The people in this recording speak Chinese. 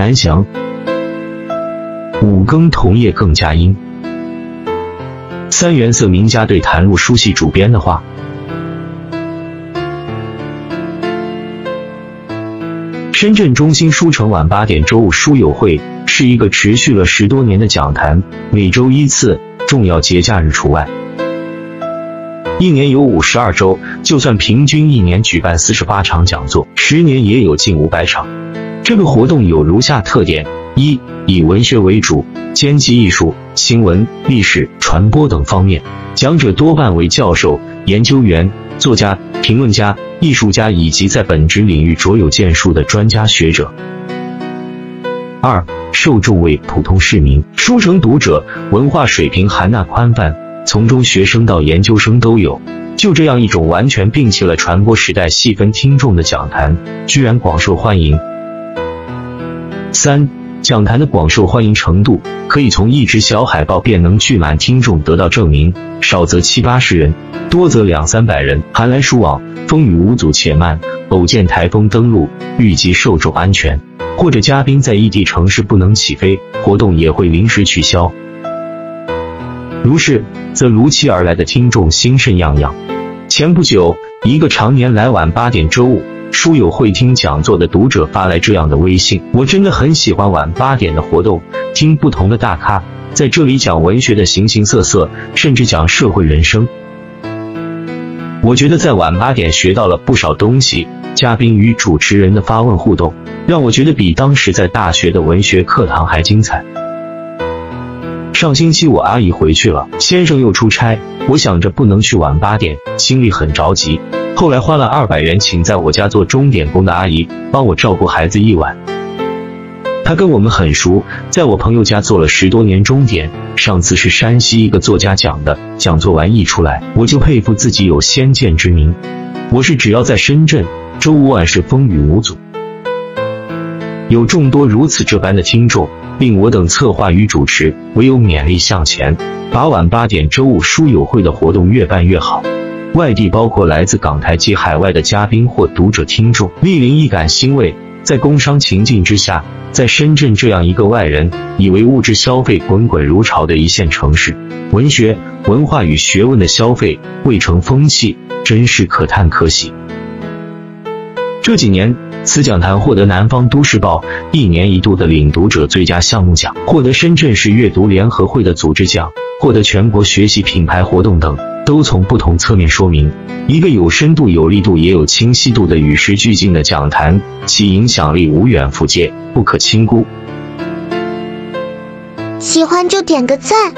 南翔。五更同夜更佳音。三原色名家对谭路书系主编的话。深圳中心书城晚八点周五书友会是一个持续了十多年的讲坛，每周一次，重要节假日除外。一年有五十二周，就算平均一年举办四十八场讲座，十年也有近五百场。这个活动有如下特点：一、以文学为主，兼及艺术、新闻、历史、传播等方面，讲者多半为教授、研究员、作家、评论家。艺术家以及在本职领域卓有建树的专家学者。二、受众为普通市民，书城读者文化水平含纳宽泛，从中学生到研究生都有。就这样一种完全摒弃了传播时代细分听众的讲坛，居然广受欢迎。三、讲坛的广受欢迎程度，可以从一只小海报便能聚满听众得到证明，少则七八十人，多则两三百人。寒来暑往。风雨无阻且慢，偶见台风登陆，预计受众安全，或者嘉宾在异地城市不能起飞，活动也会临时取消。如是，则如期而来的听众心甚痒痒。前不久，一个常年来晚八点周五书友会听讲座的读者发来这样的微信：我真的很喜欢晚八点的活动，听不同的大咖在这里讲文学的形形色色，甚至讲社会人生。我觉得在晚八点学到了不少东西，嘉宾与主持人的发问互动，让我觉得比当时在大学的文学课堂还精彩。上星期我阿姨回去了，先生又出差，我想着不能去晚八点，心里很着急。后来花了二百元请在我家做钟点工的阿姨帮我照顾孩子一晚。他跟我们很熟，在我朋友家做了十多年钟点。上次是山西一个作家讲的，讲座完一出来，我就佩服自己有先见之明。我是只要在深圳，周五晚是风雨无阻。有众多如此这般的听众，令我等策划与主持唯有勉力向前，把晚八点周五书友会的活动越办越好。外地包括来自港台及海外的嘉宾或读者听众，莅临一感欣慰。在工商情境之下。在深圳这样一个外人以为物质消费滚滚如潮的一线城市，文学、文化与学问的消费未成风气，真是可叹可喜。这几年，此讲坛获得南方都市报一年一度的领读者最佳项目奖，获得深圳市阅读联合会的组织奖，获得全国学习品牌活动等。都从不同侧面说明，一个有深度、有力度、也有清晰度的与时俱进的讲坛，其影响力无远弗届，不可轻估。喜欢就点个赞。